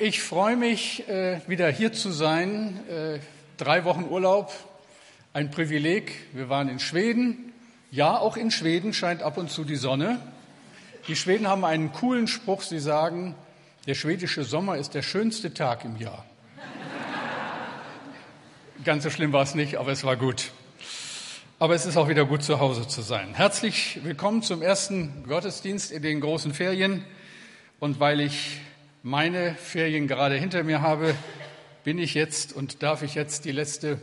Ich freue mich, äh, wieder hier zu sein. Äh, drei Wochen Urlaub, ein Privileg. Wir waren in Schweden. Ja, auch in Schweden scheint ab und zu die Sonne. Die Schweden haben einen coolen Spruch. Sie sagen, der schwedische Sommer ist der schönste Tag im Jahr. Ganz so schlimm war es nicht, aber es war gut. Aber es ist auch wieder gut, zu Hause zu sein. Herzlich willkommen zum ersten Gottesdienst in den großen Ferien. Und weil ich meine Ferien gerade hinter mir habe, bin ich jetzt und darf ich jetzt die letzte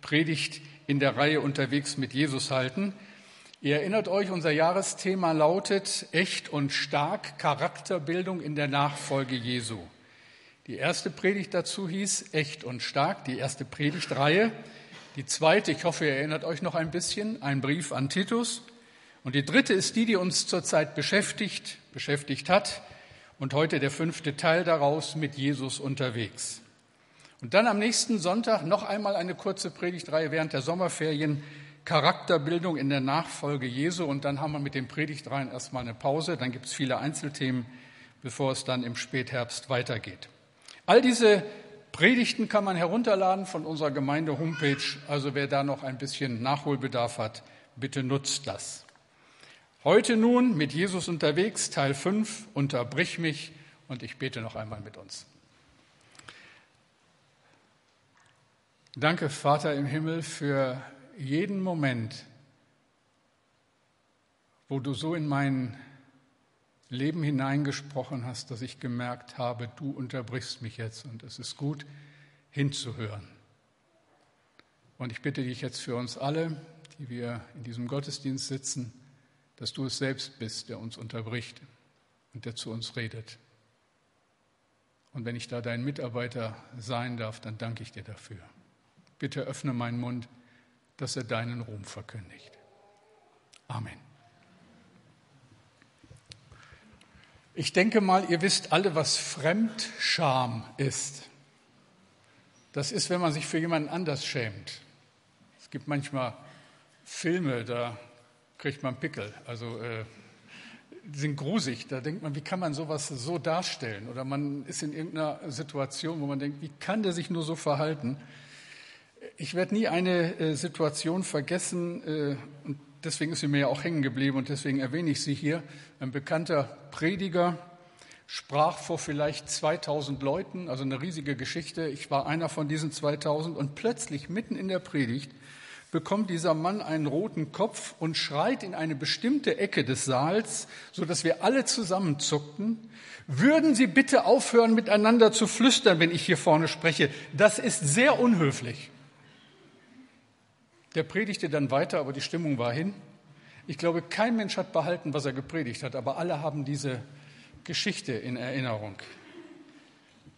Predigt in der Reihe unterwegs mit Jesus halten. Ihr erinnert euch, unser Jahresthema lautet echt und stark Charakterbildung in der Nachfolge Jesu. Die erste Predigt dazu hieß echt und stark, die erste Predigtreihe. Die zweite, ich hoffe, ihr erinnert euch noch ein bisschen, ein Brief an Titus. Und die dritte ist die, die uns zurzeit beschäftigt, beschäftigt hat, und heute der fünfte Teil daraus mit Jesus unterwegs. Und dann am nächsten Sonntag noch einmal eine kurze Predigtreihe während der Sommerferien, Charakterbildung in der Nachfolge Jesu. Und dann haben wir mit den Predigtreihen erstmal eine Pause. Dann gibt es viele Einzelthemen, bevor es dann im Spätherbst weitergeht. All diese Predigten kann man herunterladen von unserer Gemeinde Homepage. Also wer da noch ein bisschen Nachholbedarf hat, bitte nutzt das. Heute nun mit Jesus unterwegs, Teil 5, unterbrich mich und ich bete noch einmal mit uns. Danke, Vater im Himmel, für jeden Moment, wo du so in mein Leben hineingesprochen hast, dass ich gemerkt habe, du unterbrichst mich jetzt und es ist gut hinzuhören. Und ich bitte dich jetzt für uns alle, die wir in diesem Gottesdienst sitzen, dass du es selbst bist, der uns unterbricht und der zu uns redet. Und wenn ich da dein Mitarbeiter sein darf, dann danke ich dir dafür. Bitte öffne meinen Mund, dass er deinen Ruhm verkündigt. Amen. Ich denke mal, ihr wisst alle, was Fremdscham ist. Das ist, wenn man sich für jemanden anders schämt. Es gibt manchmal Filme, da kriegt man Pickel. Also äh, sind grusig. Da denkt man, wie kann man sowas so darstellen? Oder man ist in irgendeiner Situation, wo man denkt, wie kann der sich nur so verhalten? Ich werde nie eine äh, Situation vergessen, äh, und deswegen ist sie mir ja auch hängen geblieben und deswegen erwähne ich sie hier. Ein bekannter Prediger sprach vor vielleicht 2000 Leuten, also eine riesige Geschichte. Ich war einer von diesen 2000 und plötzlich mitten in der Predigt bekommt dieser Mann einen roten Kopf und schreit in eine bestimmte Ecke des Saals, so dass wir alle zusammenzuckten. Würden Sie bitte aufhören, miteinander zu flüstern, wenn ich hier vorne spreche? Das ist sehr unhöflich. Der predigte dann weiter, aber die Stimmung war hin. Ich glaube, kein Mensch hat behalten, was er gepredigt hat, aber alle haben diese Geschichte in Erinnerung.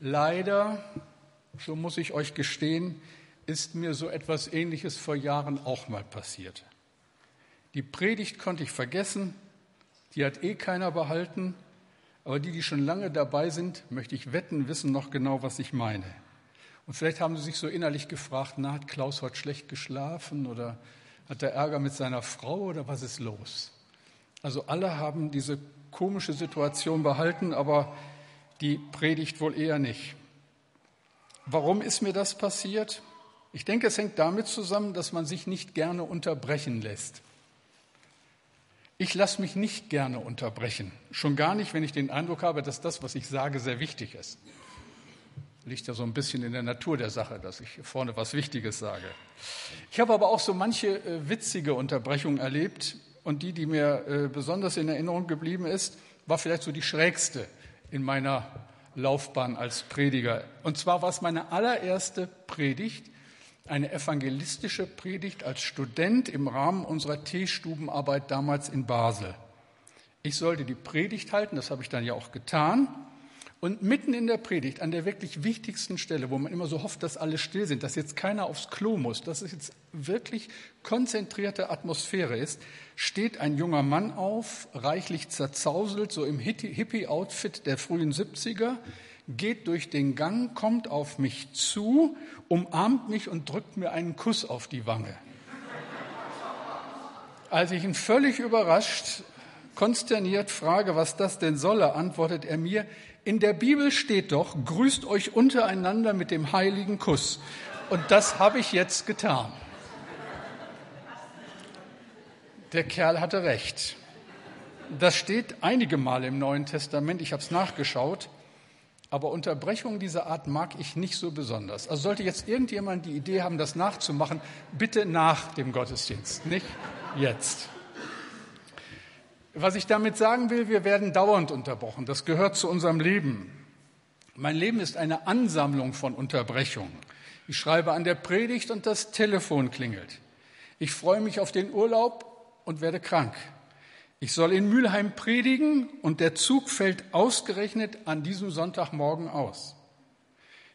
Leider, so muss ich euch gestehen, ist mir so etwas Ähnliches vor Jahren auch mal passiert. Die Predigt konnte ich vergessen, die hat eh keiner behalten, aber die, die schon lange dabei sind, möchte ich wetten, wissen noch genau, was ich meine. Und vielleicht haben sie sich so innerlich gefragt, na, hat Klaus heute schlecht geschlafen oder hat er Ärger mit seiner Frau oder was ist los? Also alle haben diese komische Situation behalten, aber die Predigt wohl eher nicht. Warum ist mir das passiert? Ich denke, es hängt damit zusammen, dass man sich nicht gerne unterbrechen lässt. Ich lasse mich nicht gerne unterbrechen, schon gar nicht, wenn ich den Eindruck habe, dass das, was ich sage, sehr wichtig ist. Liegt ja so ein bisschen in der Natur der Sache, dass ich vorne was Wichtiges sage. Ich habe aber auch so manche äh, witzige Unterbrechungen erlebt und die, die mir äh, besonders in Erinnerung geblieben ist, war vielleicht so die schrägste in meiner Laufbahn als Prediger. Und zwar war es meine allererste Predigt eine evangelistische Predigt als Student im Rahmen unserer Teestubenarbeit damals in Basel. Ich sollte die Predigt halten, das habe ich dann ja auch getan. Und mitten in der Predigt, an der wirklich wichtigsten Stelle, wo man immer so hofft, dass alle still sind, dass jetzt keiner aufs Klo muss, dass es jetzt wirklich konzentrierte Atmosphäre ist, steht ein junger Mann auf, reichlich zerzauselt, so im Hippie-Outfit der frühen 70er, geht durch den Gang, kommt auf mich zu, umarmt mich und drückt mir einen Kuss auf die Wange. Als ich ihn völlig überrascht, konsterniert frage, was das denn solle, antwortet er mir, in der Bibel steht doch, grüßt euch untereinander mit dem heiligen Kuss. Und das habe ich jetzt getan. Der Kerl hatte recht. Das steht einige Male im Neuen Testament, ich habe es nachgeschaut, aber Unterbrechungen dieser Art mag ich nicht so besonders. Also sollte jetzt irgendjemand die Idee haben, das nachzumachen, bitte nach dem Gottesdienst, nicht jetzt. Was ich damit sagen will, wir werden dauernd unterbrochen. Das gehört zu unserem Leben. Mein Leben ist eine Ansammlung von Unterbrechungen. Ich schreibe an der Predigt und das Telefon klingelt. Ich freue mich auf den Urlaub und werde krank. Ich soll in Mülheim predigen und der Zug fällt ausgerechnet an diesem Sonntagmorgen aus.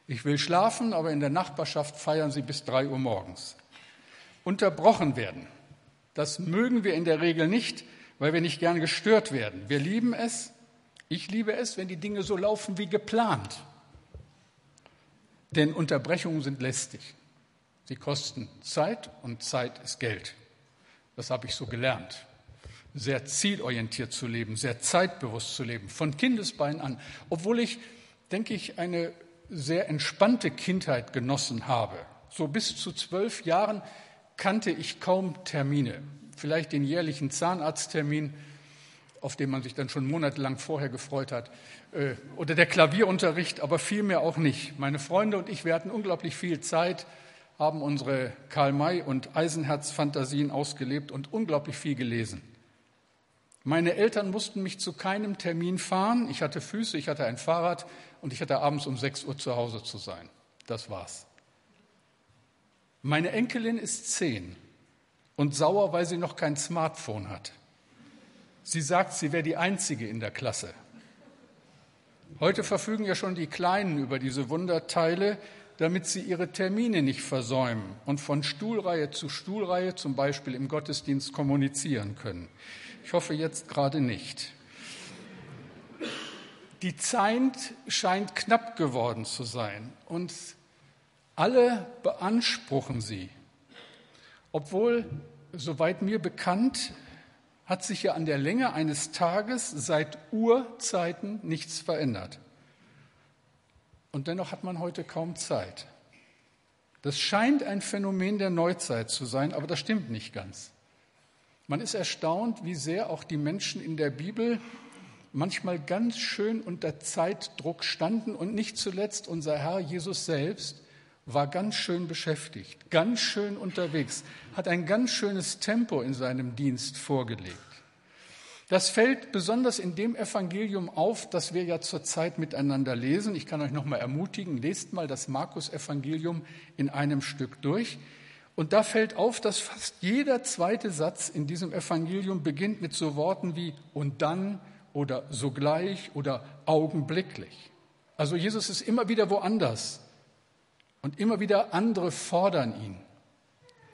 Ich will schlafen, aber in der Nachbarschaft feiern sie bis drei Uhr morgens. Unterbrochen werden. Das mögen wir in der Regel nicht, weil wir nicht gern gestört werden. Wir lieben es, ich liebe es, wenn die Dinge so laufen wie geplant. Denn Unterbrechungen sind lästig. Sie kosten Zeit und Zeit ist Geld. Das habe ich so gelernt. Sehr zielorientiert zu leben, sehr zeitbewusst zu leben, von Kindesbein an. Obwohl ich, denke ich, eine sehr entspannte Kindheit genossen habe. So bis zu zwölf Jahren kannte ich kaum Termine. Vielleicht den jährlichen Zahnarzttermin, auf den man sich dann schon monatelang vorher gefreut hat, äh, oder der Klavierunterricht, aber vielmehr auch nicht. Meine Freunde und ich, wir hatten unglaublich viel Zeit, haben unsere Karl-May- und Eisenherz-Fantasien ausgelebt und unglaublich viel gelesen. Meine Eltern mussten mich zu keinem Termin fahren. Ich hatte Füße, ich hatte ein Fahrrad und ich hatte abends um 6 Uhr zu Hause zu sein. Das war's. Meine Enkelin ist zehn und sauer, weil sie noch kein Smartphone hat. Sie sagt, sie wäre die Einzige in der Klasse. Heute verfügen ja schon die Kleinen über diese Wunderteile, damit sie ihre Termine nicht versäumen und von Stuhlreihe zu Stuhlreihe zum Beispiel im Gottesdienst kommunizieren können. Ich hoffe jetzt gerade nicht. Die Zeit scheint knapp geworden zu sein und alle beanspruchen sie. Obwohl, soweit mir bekannt, hat sich ja an der Länge eines Tages seit Urzeiten nichts verändert. Und dennoch hat man heute kaum Zeit. Das scheint ein Phänomen der Neuzeit zu sein, aber das stimmt nicht ganz. Man ist erstaunt, wie sehr auch die Menschen in der Bibel manchmal ganz schön unter Zeitdruck standen und nicht zuletzt unser Herr Jesus selbst war ganz schön beschäftigt, ganz schön unterwegs, hat ein ganz schönes Tempo in seinem Dienst vorgelegt. Das fällt besonders in dem Evangelium auf, das wir ja zurzeit miteinander lesen. Ich kann euch noch mal ermutigen, lest mal das Markus-Evangelium in einem Stück durch. Und da fällt auf, dass fast jeder zweite Satz in diesem Evangelium beginnt mit so Worten wie und dann oder sogleich oder augenblicklich. Also Jesus ist immer wieder woanders und immer wieder andere fordern ihn.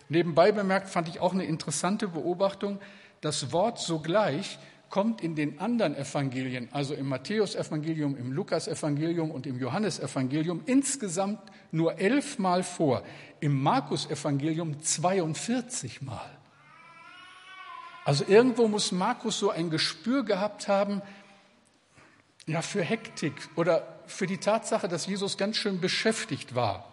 Nebenbei bemerkt fand ich auch eine interessante Beobachtung, das Wort sogleich kommt in den anderen Evangelien, also im Matthäusevangelium, im Lukasevangelium und im Johannesevangelium insgesamt nur elfmal vor, im Markusevangelium 42 Mal. Also irgendwo muss Markus so ein Gespür gehabt haben, ja, für Hektik oder für die Tatsache, dass Jesus ganz schön beschäftigt war.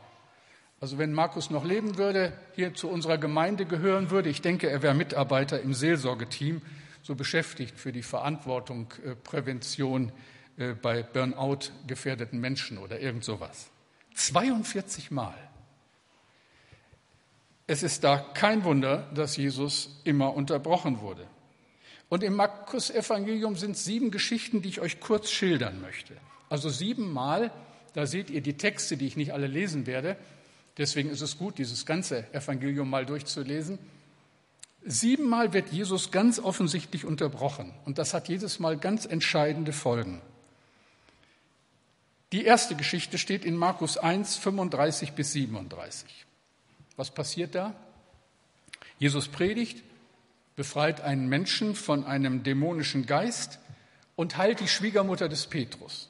Also wenn Markus noch leben würde, hier zu unserer Gemeinde gehören würde, ich denke, er wäre Mitarbeiter im Seelsorgeteam, so beschäftigt für die Verantwortung äh, Prävention äh, bei Burnout gefährdeten Menschen oder irgend sowas. 42 Mal. Es ist da kein Wunder, dass Jesus immer unterbrochen wurde. Und im Markus-Evangelium sind sieben Geschichten, die ich euch kurz schildern möchte. Also siebenmal, da seht ihr die Texte, die ich nicht alle lesen werde, Deswegen ist es gut, dieses ganze Evangelium mal durchzulesen. Siebenmal wird Jesus ganz offensichtlich unterbrochen und das hat jedes Mal ganz entscheidende Folgen. Die erste Geschichte steht in Markus 1, 35 bis 37. Was passiert da? Jesus predigt, befreit einen Menschen von einem dämonischen Geist und heilt die Schwiegermutter des Petrus.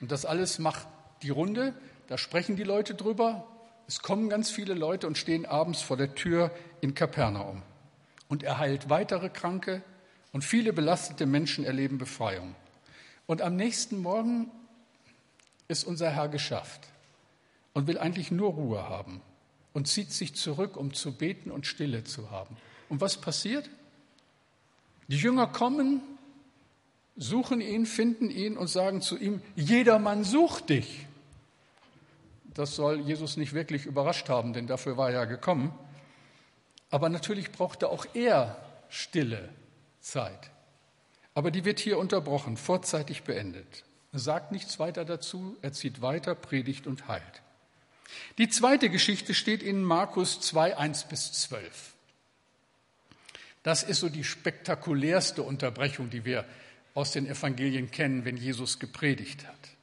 Und das alles macht die Runde, da sprechen die Leute drüber es kommen ganz viele Leute und stehen abends vor der Tür in Kapernaum. Und er heilt weitere Kranke und viele belastete Menschen erleben Befreiung. Und am nächsten Morgen ist unser Herr geschafft und will eigentlich nur Ruhe haben und zieht sich zurück, um zu beten und Stille zu haben. Und was passiert? Die Jünger kommen, suchen ihn, finden ihn und sagen zu ihm, jedermann sucht dich. Das soll Jesus nicht wirklich überrascht haben, denn dafür war er ja gekommen. Aber natürlich brauchte auch er stille Zeit. Aber die wird hier unterbrochen, vorzeitig beendet. Er sagt nichts weiter dazu, er zieht weiter, predigt und heilt. Die zweite Geschichte steht in Markus 2, 1 bis 12. Das ist so die spektakulärste Unterbrechung, die wir aus den Evangelien kennen, wenn Jesus gepredigt hat.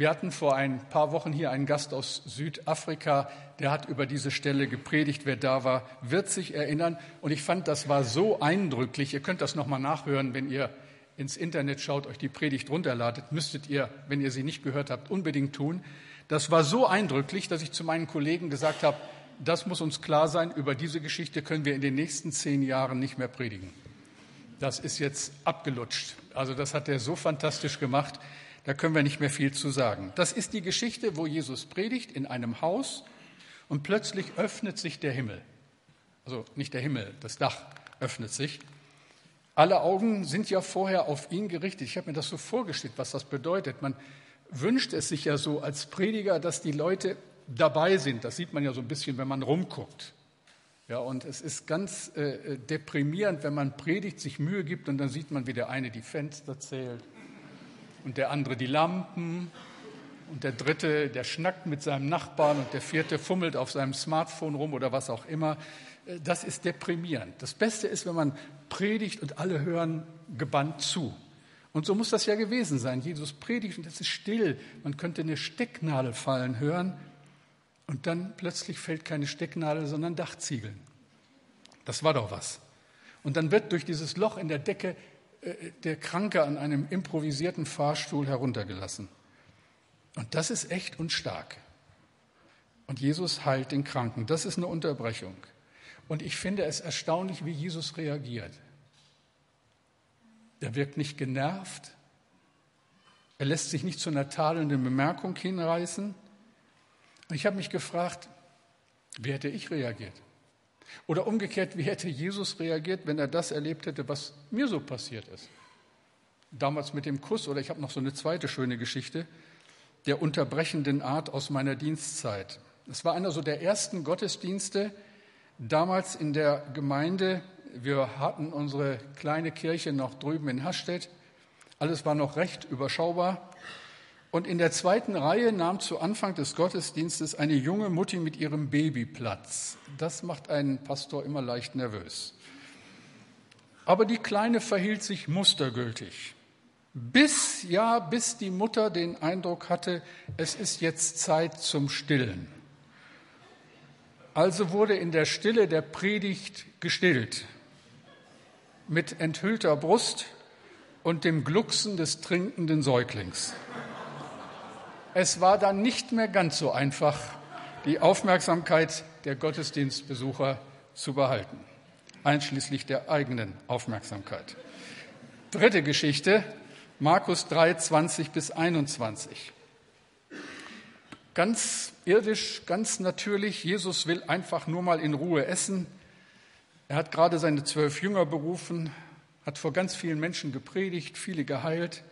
Wir hatten vor ein paar Wochen hier einen Gast aus Südafrika, der hat über diese Stelle gepredigt. Wer da war, wird sich erinnern. Und ich fand, das war so eindrücklich. Ihr könnt das nochmal nachhören, wenn ihr ins Internet schaut, euch die Predigt runterladet. Müsstet ihr, wenn ihr sie nicht gehört habt, unbedingt tun. Das war so eindrücklich, dass ich zu meinen Kollegen gesagt habe, das muss uns klar sein, über diese Geschichte können wir in den nächsten zehn Jahren nicht mehr predigen. Das ist jetzt abgelutscht. Also das hat er so fantastisch gemacht, da können wir nicht mehr viel zu sagen. Das ist die Geschichte, wo Jesus predigt in einem Haus und plötzlich öffnet sich der Himmel. Also nicht der Himmel, das Dach öffnet sich. Alle Augen sind ja vorher auf ihn gerichtet. Ich habe mir das so vorgestellt, was das bedeutet. Man wünscht es sich ja so als Prediger, dass die Leute dabei sind. Das sieht man ja so ein bisschen, wenn man rumguckt. Ja, und es ist ganz äh, deprimierend, wenn man predigt, sich Mühe gibt und dann sieht man, wie der eine die Fenster zählt und der andere die Lampen und der dritte, der schnackt mit seinem Nachbarn und der vierte fummelt auf seinem Smartphone rum oder was auch immer. Äh, das ist deprimierend. Das Beste ist, wenn man predigt und alle hören gebannt zu. Und so muss das ja gewesen sein. Jesus predigt und es ist still. Man könnte eine Stecknadel fallen hören und dann plötzlich fällt keine Stecknadel, sondern Dachziegeln. Das war doch was. Und dann wird durch dieses Loch in der Decke der Kranke an einem improvisierten Fahrstuhl heruntergelassen. Und das ist echt und stark. Und Jesus heilt den Kranken. Das ist eine Unterbrechung. Und ich finde es erstaunlich, wie Jesus reagiert. Er wirkt nicht genervt. Er lässt sich nicht zu einer tadelnden Bemerkung hinreißen. Und ich habe mich gefragt, wie hätte ich reagiert? Oder umgekehrt, wie hätte Jesus reagiert, wenn er das erlebt hätte, was mir so passiert ist? Damals mit dem Kuss, oder ich habe noch so eine zweite schöne Geschichte, der unterbrechenden Art aus meiner Dienstzeit. Es war einer so der ersten Gottesdienste damals in der Gemeinde. Wir hatten unsere kleine Kirche noch drüben in Hastedt. Alles war noch recht überschaubar. Und in der zweiten Reihe nahm zu Anfang des Gottesdienstes eine junge Mutti mit ihrem Baby Platz. Das macht einen Pastor immer leicht nervös. Aber die Kleine verhielt sich mustergültig. Bis, ja, bis die Mutter den Eindruck hatte, es ist jetzt Zeit zum Stillen. Also wurde in der Stille der Predigt gestillt. Mit enthüllter Brust und dem Glucksen des trinkenden Säuglings. Es war dann nicht mehr ganz so einfach, die Aufmerksamkeit der Gottesdienstbesucher zu behalten, einschließlich der eigenen Aufmerksamkeit. Dritte Geschichte, Markus 3, 20 bis 21. Ganz irdisch, ganz natürlich, Jesus will einfach nur mal in Ruhe essen. Er hat gerade seine zwölf Jünger berufen, hat vor ganz vielen Menschen gepredigt, viele geheilt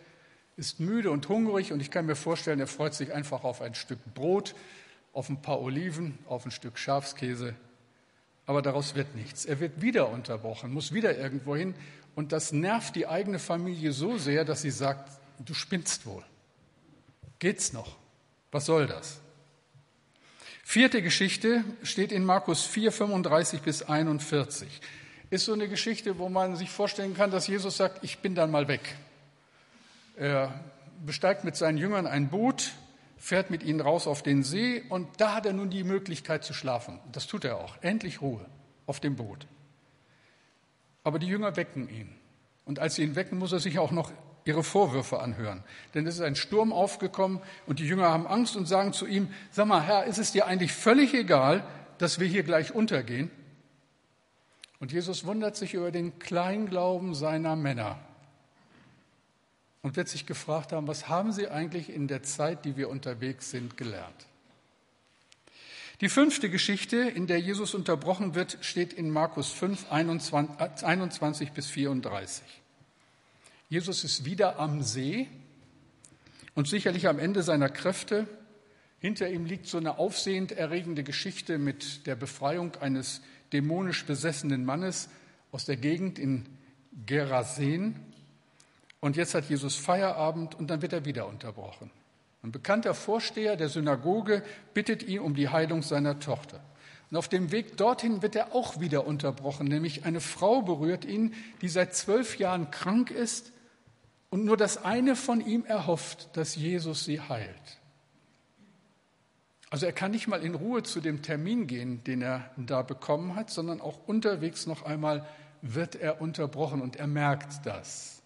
ist müde und hungrig und ich kann mir vorstellen, er freut sich einfach auf ein Stück Brot, auf ein paar Oliven, auf ein Stück Schafskäse. Aber daraus wird nichts. Er wird wieder unterbrochen, muss wieder irgendwo hin und das nervt die eigene Familie so sehr, dass sie sagt, du spinnst wohl. Geht's noch? Was soll das? Vierte Geschichte steht in Markus 4, 35 bis 41. Ist so eine Geschichte, wo man sich vorstellen kann, dass Jesus sagt, ich bin dann mal weg. Er besteigt mit seinen Jüngern ein Boot, fährt mit ihnen raus auf den See und da hat er nun die Möglichkeit zu schlafen. Das tut er auch. Endlich Ruhe auf dem Boot. Aber die Jünger wecken ihn. Und als sie ihn wecken, muss er sich auch noch ihre Vorwürfe anhören. Denn es ist ein Sturm aufgekommen und die Jünger haben Angst und sagen zu ihm, sag mal, Herr, ist es dir eigentlich völlig egal, dass wir hier gleich untergehen? Und Jesus wundert sich über den Kleinglauben seiner Männer. Und wird sich gefragt haben, was haben sie eigentlich in der Zeit, die wir unterwegs sind, gelernt? Die fünfte Geschichte, in der Jesus unterbrochen wird, steht in Markus 5, 21, 21 bis 34. Jesus ist wieder am See und sicherlich am Ende seiner Kräfte. Hinter ihm liegt so eine aufsehend erregende Geschichte mit der Befreiung eines dämonisch besessenen Mannes aus der Gegend in Gerasen. Und jetzt hat Jesus Feierabend und dann wird er wieder unterbrochen. Ein bekannter Vorsteher der Synagoge bittet ihn um die Heilung seiner Tochter. Und auf dem Weg dorthin wird er auch wieder unterbrochen, nämlich eine Frau berührt ihn, die seit zwölf Jahren krank ist und nur das eine von ihm erhofft, dass Jesus sie heilt. Also er kann nicht mal in Ruhe zu dem Termin gehen, den er da bekommen hat, sondern auch unterwegs noch einmal wird er unterbrochen und er merkt das.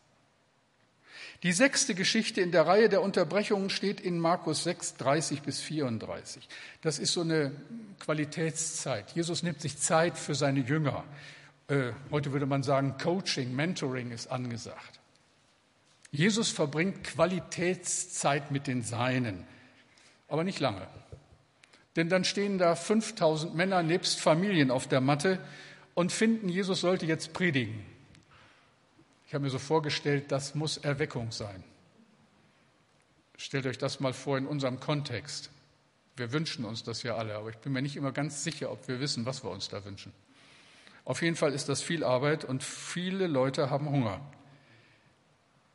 Die sechste Geschichte in der Reihe der Unterbrechungen steht in Markus 6, 30 bis 34. Das ist so eine Qualitätszeit. Jesus nimmt sich Zeit für seine Jünger. Äh, heute würde man sagen, Coaching, Mentoring ist angesagt. Jesus verbringt Qualitätszeit mit den Seinen, aber nicht lange. Denn dann stehen da 5000 Männer nebst Familien auf der Matte und finden, Jesus sollte jetzt predigen. Ich habe mir so vorgestellt, das muss Erweckung sein. Stellt euch das mal vor in unserem Kontext. Wir wünschen uns das ja alle, aber ich bin mir nicht immer ganz sicher, ob wir wissen, was wir uns da wünschen. Auf jeden Fall ist das viel Arbeit und viele Leute haben Hunger.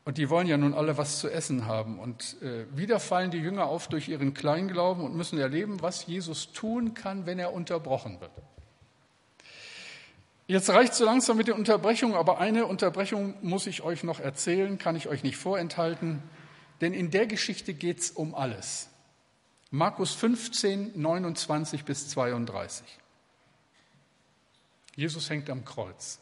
Und die wollen ja nun alle was zu essen haben. Und äh, wieder fallen die Jünger auf durch ihren Kleinglauben und müssen erleben, was Jesus tun kann, wenn er unterbrochen wird. Jetzt reicht so langsam mit den Unterbrechungen, aber eine Unterbrechung muss ich euch noch erzählen, kann ich euch nicht vorenthalten, denn in der Geschichte geht es um alles. Markus 15, 29 bis 32. Jesus hängt am Kreuz.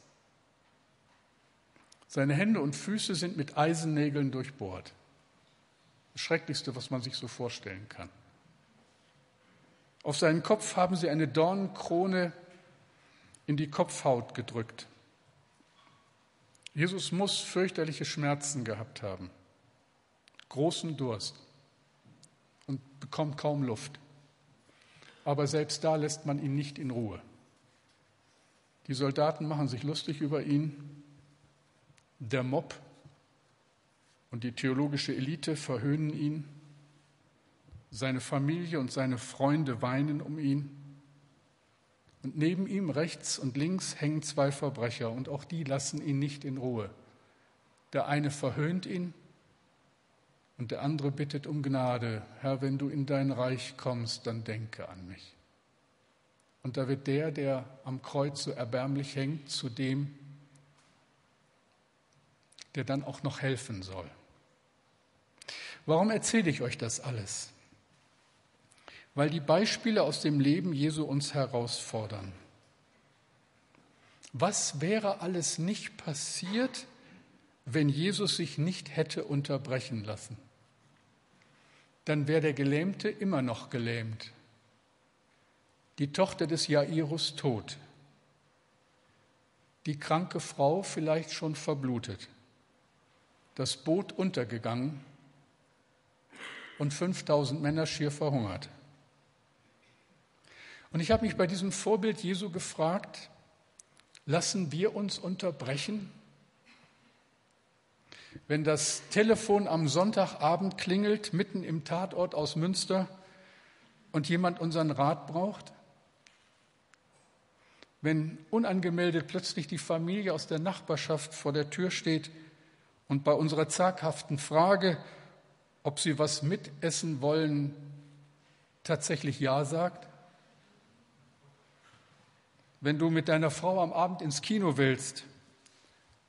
Seine Hände und Füße sind mit Eisennägeln durchbohrt. Das Schrecklichste, was man sich so vorstellen kann. Auf seinen Kopf haben sie eine Dornenkrone in die Kopfhaut gedrückt. Jesus muss fürchterliche Schmerzen gehabt haben, großen Durst und bekommt kaum Luft. Aber selbst da lässt man ihn nicht in Ruhe. Die Soldaten machen sich lustig über ihn. Der Mob und die theologische Elite verhöhnen ihn. Seine Familie und seine Freunde weinen um ihn. Und neben ihm rechts und links hängen zwei Verbrecher und auch die lassen ihn nicht in Ruhe. Der eine verhöhnt ihn und der andere bittet um Gnade. Herr, wenn du in dein Reich kommst, dann denke an mich. Und da wird der, der am Kreuz so erbärmlich hängt, zu dem, der dann auch noch helfen soll. Warum erzähle ich euch das alles? Weil die Beispiele aus dem Leben Jesu uns herausfordern. Was wäre alles nicht passiert, wenn Jesus sich nicht hätte unterbrechen lassen? Dann wäre der Gelähmte immer noch gelähmt, die Tochter des Jairus tot, die kranke Frau vielleicht schon verblutet, das Boot untergegangen und 5000 Männer schier verhungert. Und ich habe mich bei diesem Vorbild Jesu gefragt, lassen wir uns unterbrechen? Wenn das Telefon am Sonntagabend klingelt, mitten im Tatort aus Münster, und jemand unseren Rat braucht? Wenn unangemeldet plötzlich die Familie aus der Nachbarschaft vor der Tür steht und bei unserer zaghaften Frage, ob sie was mitessen wollen, tatsächlich Ja sagt? Wenn du mit deiner Frau am Abend ins Kino willst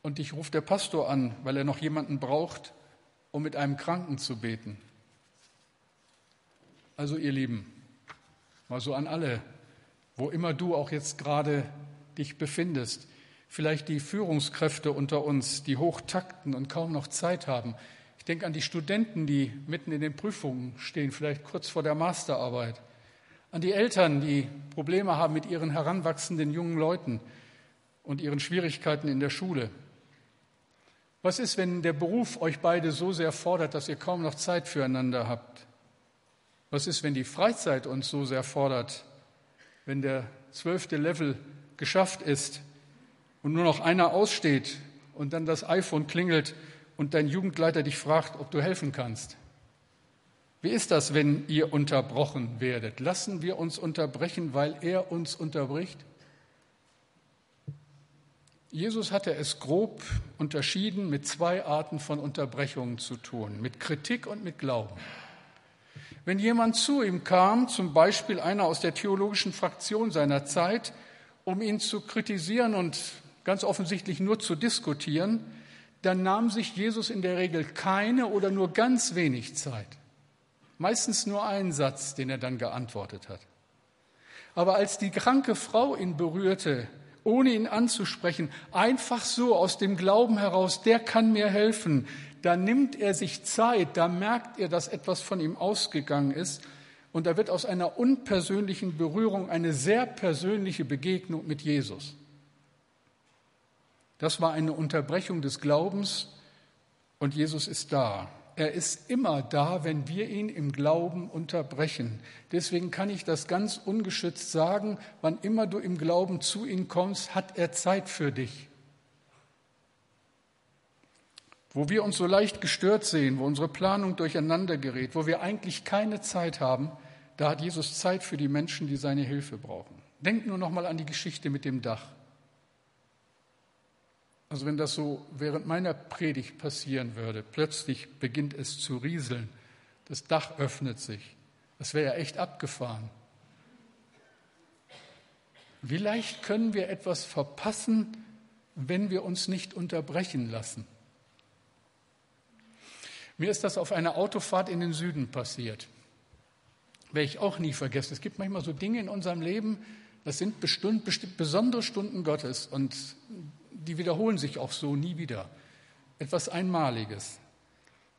und dich ruft der Pastor an, weil er noch jemanden braucht, um mit einem Kranken zu beten. Also ihr Lieben, mal so an alle, wo immer du auch jetzt gerade dich befindest, vielleicht die Führungskräfte unter uns, die hochtakten und kaum noch Zeit haben. Ich denke an die Studenten, die mitten in den Prüfungen stehen, vielleicht kurz vor der Masterarbeit an die Eltern, die Probleme haben mit ihren heranwachsenden jungen Leuten und ihren Schwierigkeiten in der Schule. Was ist, wenn der Beruf euch beide so sehr fordert, dass ihr kaum noch Zeit füreinander habt? Was ist, wenn die Freizeit uns so sehr fordert, wenn der zwölfte Level geschafft ist und nur noch einer aussteht und dann das iPhone klingelt und dein Jugendleiter dich fragt, ob du helfen kannst? Wie ist das, wenn ihr unterbrochen werdet? Lassen wir uns unterbrechen, weil er uns unterbricht? Jesus hatte es grob unterschieden mit zwei Arten von Unterbrechungen zu tun, mit Kritik und mit Glauben. Wenn jemand zu ihm kam, zum Beispiel einer aus der theologischen Fraktion seiner Zeit, um ihn zu kritisieren und ganz offensichtlich nur zu diskutieren, dann nahm sich Jesus in der Regel keine oder nur ganz wenig Zeit. Meistens nur einen Satz, den er dann geantwortet hat. Aber als die kranke Frau ihn berührte, ohne ihn anzusprechen, einfach so aus dem Glauben heraus, der kann mir helfen, da nimmt er sich Zeit, da merkt er, dass etwas von ihm ausgegangen ist und da wird aus einer unpersönlichen Berührung eine sehr persönliche Begegnung mit Jesus. Das war eine Unterbrechung des Glaubens und Jesus ist da. Er ist immer da, wenn wir ihn im Glauben unterbrechen. Deswegen kann ich das ganz ungeschützt sagen, wann immer du im Glauben zu ihm kommst, hat er Zeit für dich. Wo wir uns so leicht gestört sehen, wo unsere Planung durcheinander gerät, wo wir eigentlich keine Zeit haben, da hat Jesus Zeit für die Menschen, die seine Hilfe brauchen. Denk nur noch mal an die Geschichte mit dem Dach. Also wenn das so während meiner Predigt passieren würde, plötzlich beginnt es zu rieseln, das Dach öffnet sich, das wäre ja echt abgefahren. Wie leicht können wir etwas verpassen, wenn wir uns nicht unterbrechen lassen? Mir ist das auf einer Autofahrt in den Süden passiert. Werde ich auch nie vergessen. Es gibt manchmal so Dinge in unserem Leben, das sind bestimmt, bestimmt besondere Stunden Gottes und die wiederholen sich auch so nie wieder. Etwas Einmaliges.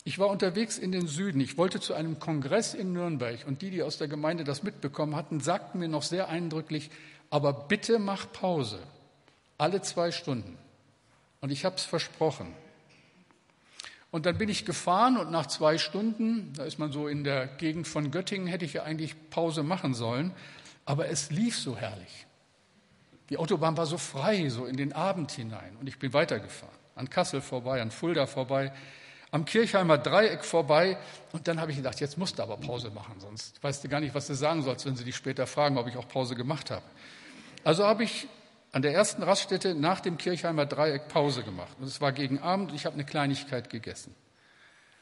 Ich war unterwegs in den Süden. Ich wollte zu einem Kongress in Nürnberg und die, die aus der Gemeinde das mitbekommen hatten, sagten mir noch sehr eindrücklich, aber bitte mach Pause. Alle zwei Stunden. Und ich habe es versprochen. Und dann bin ich gefahren und nach zwei Stunden, da ist man so in der Gegend von Göttingen, hätte ich ja eigentlich Pause machen sollen, aber es lief so herrlich. Die Autobahn war so frei, so in den Abend hinein. Und ich bin weitergefahren. An Kassel vorbei, an Fulda vorbei, am Kirchheimer Dreieck vorbei. Und dann habe ich gedacht, jetzt musst du aber Pause machen, sonst weißt du gar nicht, was du sagen sollst, wenn sie dich später fragen, ob ich auch Pause gemacht habe. Also habe ich an der ersten Raststätte nach dem Kirchheimer Dreieck Pause gemacht. Und es war gegen Abend und ich habe eine Kleinigkeit gegessen.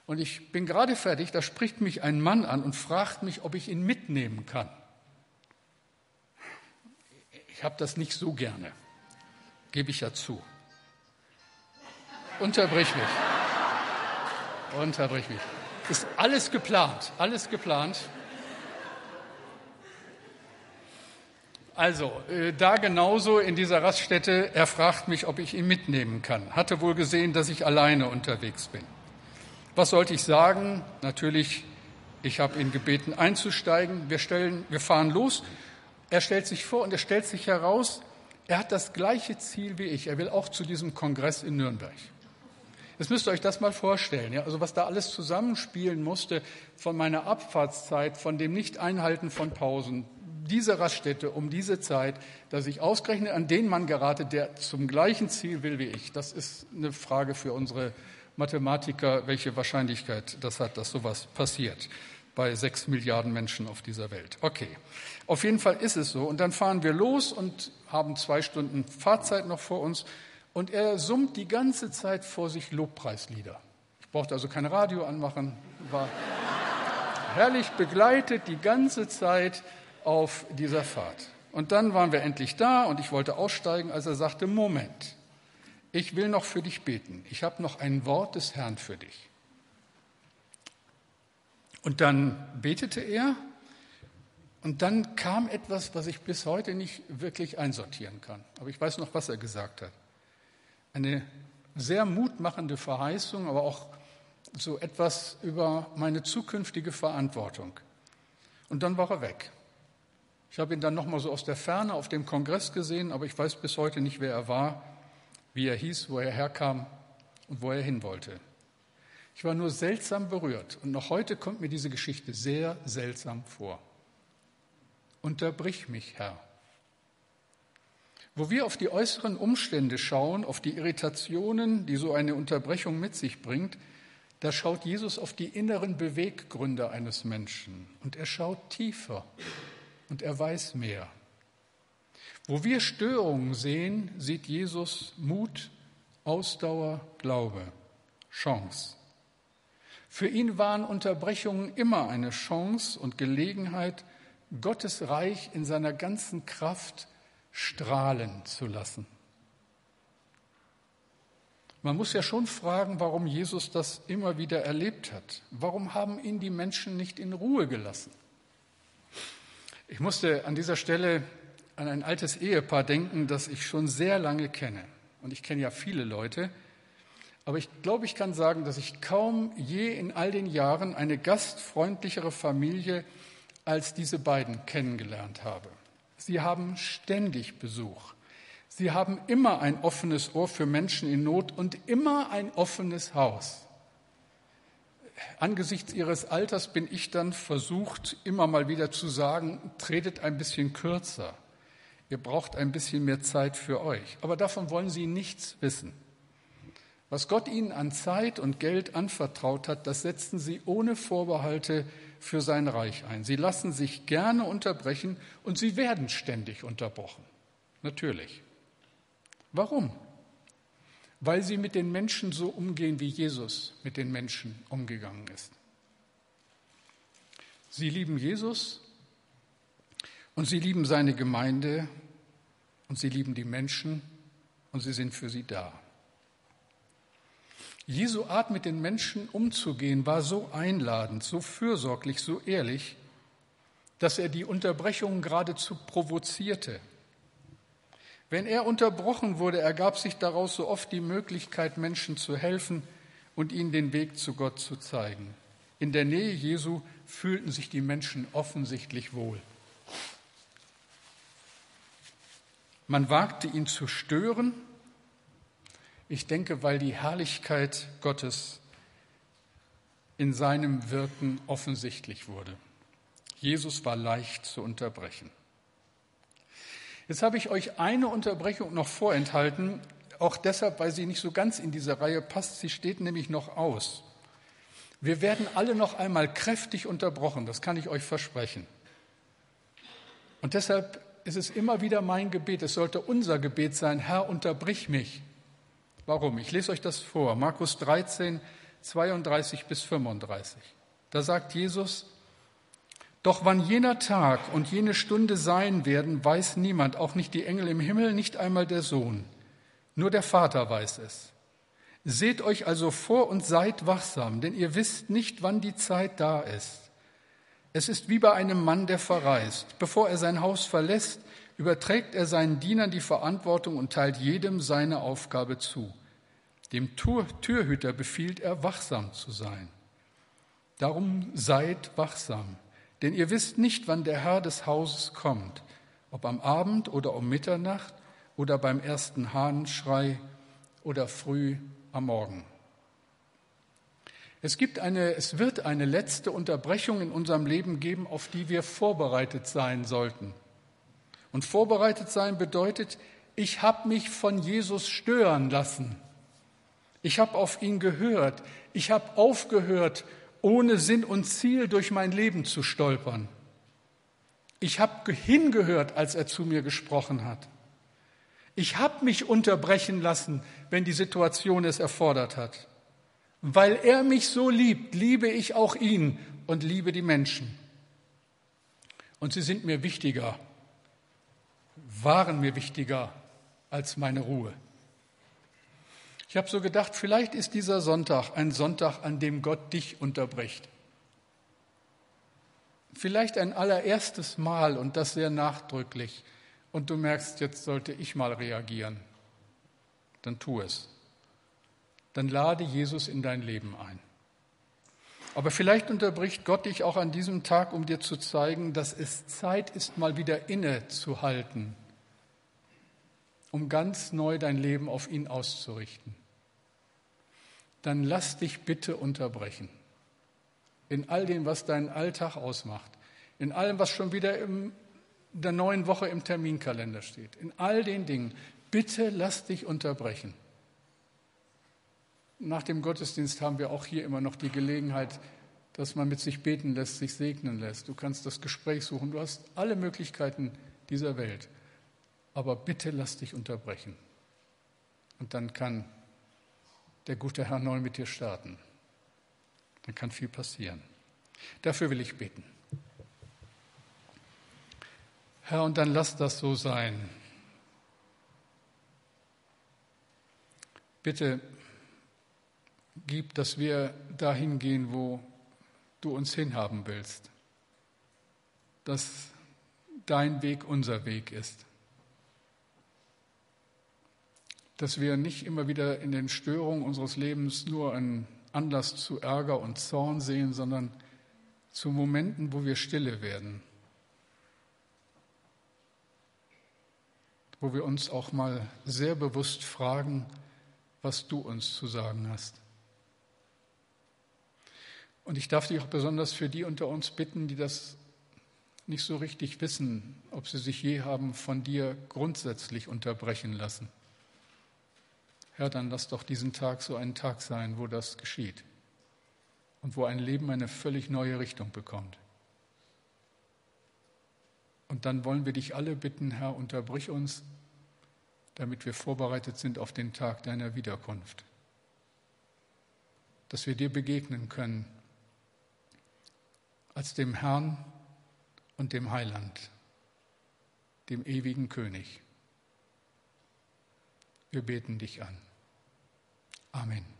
Und ich bin gerade fertig, da spricht mich ein Mann an und fragt mich, ob ich ihn mitnehmen kann. Ich habe das nicht so gerne, gebe ich ja zu. Unterbrich mich. Unterbrich mich. Ist alles geplant, alles geplant. Also, äh, da genauso in dieser Raststätte, er fragt mich, ob ich ihn mitnehmen kann. Hatte wohl gesehen, dass ich alleine unterwegs bin. Was sollte ich sagen? Natürlich, ich habe ihn gebeten einzusteigen. Wir, stellen, wir fahren los er stellt sich vor und er stellt sich heraus, er hat das gleiche Ziel wie ich. Er will auch zu diesem Kongress in Nürnberg. Jetzt müsst ihr euch das mal vorstellen, ja, also was da alles zusammenspielen musste von meiner Abfahrtszeit, von dem Nicht-Einhalten von Pausen, diese Raststätte um diese Zeit, dass ich ausgerechnet an den Mann gerate, der zum gleichen Ziel will wie ich. Das ist eine Frage für unsere Mathematiker, welche Wahrscheinlichkeit das hat, dass sowas passiert bei sechs Milliarden Menschen auf dieser Welt. Okay, auf jeden Fall ist es so. Und dann fahren wir los und haben zwei Stunden Fahrzeit noch vor uns. Und er summt die ganze Zeit vor sich Lobpreislieder. Ich brauchte also kein Radio anmachen, war herrlich begleitet die ganze Zeit auf dieser Fahrt. Und dann waren wir endlich da und ich wollte aussteigen, als er sagte, Moment, ich will noch für dich beten. Ich habe noch ein Wort des Herrn für dich. Und dann betete er und dann kam etwas, was ich bis heute nicht wirklich einsortieren kann. Aber ich weiß noch, was er gesagt hat. Eine sehr mutmachende Verheißung, aber auch so etwas über meine zukünftige Verantwortung. Und dann war er weg. Ich habe ihn dann noch mal so aus der Ferne auf dem Kongress gesehen, aber ich weiß bis heute nicht, wer er war, wie er hieß, wo er herkam. und wo er hin wollte. Ich war nur seltsam berührt und noch heute kommt mir diese Geschichte sehr seltsam vor. Unterbrich mich, Herr. Wo wir auf die äußeren Umstände schauen, auf die Irritationen, die so eine Unterbrechung mit sich bringt, da schaut Jesus auf die inneren Beweggründe eines Menschen und er schaut tiefer und er weiß mehr. Wo wir Störungen sehen, sieht Jesus Mut, Ausdauer, Glaube, Chance. Für ihn waren Unterbrechungen immer eine Chance und Gelegenheit, Gottes Reich in seiner ganzen Kraft strahlen zu lassen. Man muss ja schon fragen, warum Jesus das immer wieder erlebt hat. Warum haben ihn die Menschen nicht in Ruhe gelassen? Ich musste an dieser Stelle an ein altes Ehepaar denken, das ich schon sehr lange kenne. Und ich kenne ja viele Leute. Aber ich glaube, ich kann sagen, dass ich kaum je in all den Jahren eine gastfreundlichere Familie als diese beiden kennengelernt habe. Sie haben ständig Besuch. Sie haben immer ein offenes Ohr für Menschen in Not und immer ein offenes Haus. Angesichts ihres Alters bin ich dann versucht, immer mal wieder zu sagen, tretet ein bisschen kürzer. Ihr braucht ein bisschen mehr Zeit für euch. Aber davon wollen sie nichts wissen. Was Gott ihnen an Zeit und Geld anvertraut hat, das setzen sie ohne Vorbehalte für sein Reich ein. Sie lassen sich gerne unterbrechen und sie werden ständig unterbrochen. Natürlich. Warum? Weil sie mit den Menschen so umgehen, wie Jesus mit den Menschen umgegangen ist. Sie lieben Jesus und sie lieben seine Gemeinde und sie lieben die Menschen und sie sind für sie da. Jesu Art mit den Menschen umzugehen war so einladend, so fürsorglich, so ehrlich, dass er die Unterbrechungen geradezu provozierte. Wenn er unterbrochen wurde, ergab sich daraus so oft die Möglichkeit, Menschen zu helfen und ihnen den Weg zu Gott zu zeigen. In der Nähe Jesu fühlten sich die Menschen offensichtlich wohl. Man wagte ihn zu stören, ich denke, weil die Herrlichkeit Gottes in seinem Wirken offensichtlich wurde. Jesus war leicht zu unterbrechen. Jetzt habe ich euch eine Unterbrechung noch vorenthalten, auch deshalb, weil sie nicht so ganz in diese Reihe passt. Sie steht nämlich noch aus. Wir werden alle noch einmal kräftig unterbrochen, das kann ich euch versprechen. Und deshalb ist es immer wieder mein Gebet, es sollte unser Gebet sein, Herr, unterbrich mich. Warum? Ich lese euch das vor, Markus 13, 32 bis 35. Da sagt Jesus, doch wann jener Tag und jene Stunde sein werden, weiß niemand, auch nicht die Engel im Himmel, nicht einmal der Sohn. Nur der Vater weiß es. Seht euch also vor und seid wachsam, denn ihr wisst nicht, wann die Zeit da ist. Es ist wie bei einem Mann, der verreist. Bevor er sein Haus verlässt, überträgt er seinen Dienern die Verantwortung und teilt jedem seine Aufgabe zu. Dem Türhüter befiehlt er, wachsam zu sein. Darum seid wachsam. Denn ihr wisst nicht, wann der Herr des Hauses kommt, ob am Abend oder um Mitternacht oder beim ersten Hahnenschrei oder früh am Morgen. Es, gibt eine, es wird eine letzte Unterbrechung in unserem Leben geben, auf die wir vorbereitet sein sollten. Und vorbereitet sein bedeutet, ich habe mich von Jesus stören lassen. Ich habe auf ihn gehört. Ich habe aufgehört, ohne Sinn und Ziel durch mein Leben zu stolpern. Ich habe hingehört, als er zu mir gesprochen hat. Ich habe mich unterbrechen lassen, wenn die Situation es erfordert hat. Weil er mich so liebt, liebe ich auch ihn und liebe die Menschen. Und sie sind mir wichtiger, waren mir wichtiger als meine Ruhe. Ich habe so gedacht, vielleicht ist dieser Sonntag ein Sonntag, an dem Gott dich unterbricht. Vielleicht ein allererstes Mal und das sehr nachdrücklich. Und du merkst, jetzt sollte ich mal reagieren. Dann tu es. Dann lade Jesus in dein Leben ein. Aber vielleicht unterbricht Gott dich auch an diesem Tag, um dir zu zeigen, dass es Zeit ist, mal wieder innezuhalten, um ganz neu dein Leben auf ihn auszurichten. dann lass dich bitte unterbrechen. In all dem, was deinen Alltag ausmacht, in allem, was schon wieder in der neuen Woche im Terminkalender steht, in all den Dingen, bitte lass dich unterbrechen. Nach dem Gottesdienst haben wir auch hier immer noch die Gelegenheit, dass man mit sich beten lässt, sich segnen lässt. Du kannst das Gespräch suchen, du hast alle Möglichkeiten dieser Welt. Aber bitte lass dich unterbrechen. Und dann kann der gute Herr neu mit dir starten. Dann kann viel passieren. Dafür will ich beten. Herr, und dann lass das so sein. Bitte gib, dass wir dahin gehen, wo du uns hinhaben willst. Dass dein Weg unser Weg ist. Dass wir nicht immer wieder in den Störungen unseres Lebens nur einen Anlass zu Ärger und Zorn sehen, sondern zu Momenten, wo wir stille werden. Wo wir uns auch mal sehr bewusst fragen, was du uns zu sagen hast. Und ich darf dich auch besonders für die unter uns bitten, die das nicht so richtig wissen, ob sie sich je haben von dir grundsätzlich unterbrechen lassen. Herr, dann lass doch diesen Tag so ein Tag sein, wo das geschieht und wo ein Leben eine völlig neue Richtung bekommt. Und dann wollen wir dich alle bitten, Herr, unterbrich uns, damit wir vorbereitet sind auf den Tag deiner Wiederkunft. Dass wir dir begegnen können als dem Herrn und dem Heiland, dem ewigen König. Wir beten dich an. Amen.